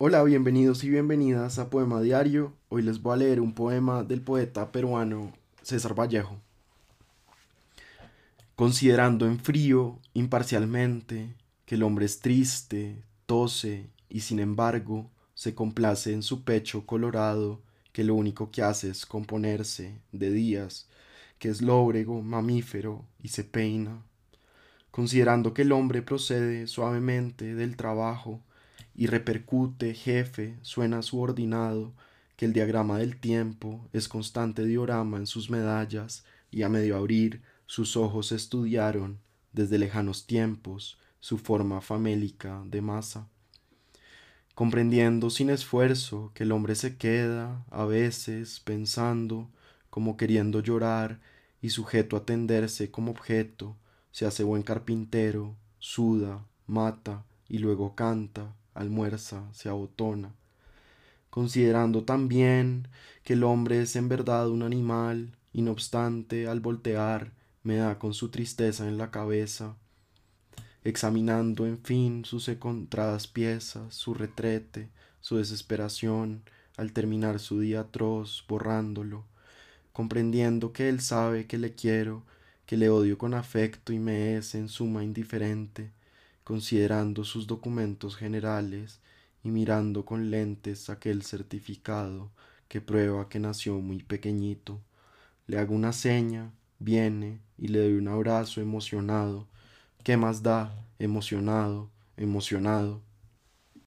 Hola, bienvenidos y bienvenidas a Poema Diario. Hoy les voy a leer un poema del poeta peruano César Vallejo. Considerando en frío, imparcialmente, que el hombre es triste, tose y sin embargo se complace en su pecho colorado, que lo único que hace es componerse de días, que es lóbrego, mamífero y se peina. Considerando que el hombre procede suavemente del trabajo, y repercute, jefe, suena subordinado, que el diagrama del tiempo es constante diorama en sus medallas, y a medio abrir sus ojos estudiaron, desde lejanos tiempos, su forma famélica de masa. Comprendiendo sin esfuerzo que el hombre se queda, a veces, pensando, como queriendo llorar, y sujeto a tenderse como objeto, se hace buen carpintero, suda, mata, y luego canta, almuerza, se abotona, considerando también que el hombre es en verdad un animal, y no obstante al voltear me da con su tristeza en la cabeza, examinando en fin sus encontradas piezas, su retrete, su desesperación, al terminar su día atroz, borrándolo, comprendiendo que él sabe que le quiero, que le odio con afecto y me es en suma indiferente, considerando sus documentos generales y mirando con lentes aquel certificado que prueba que nació muy pequeñito. Le hago una seña, viene y le doy un abrazo emocionado. ¿Qué más da? Emocionado, emocionado.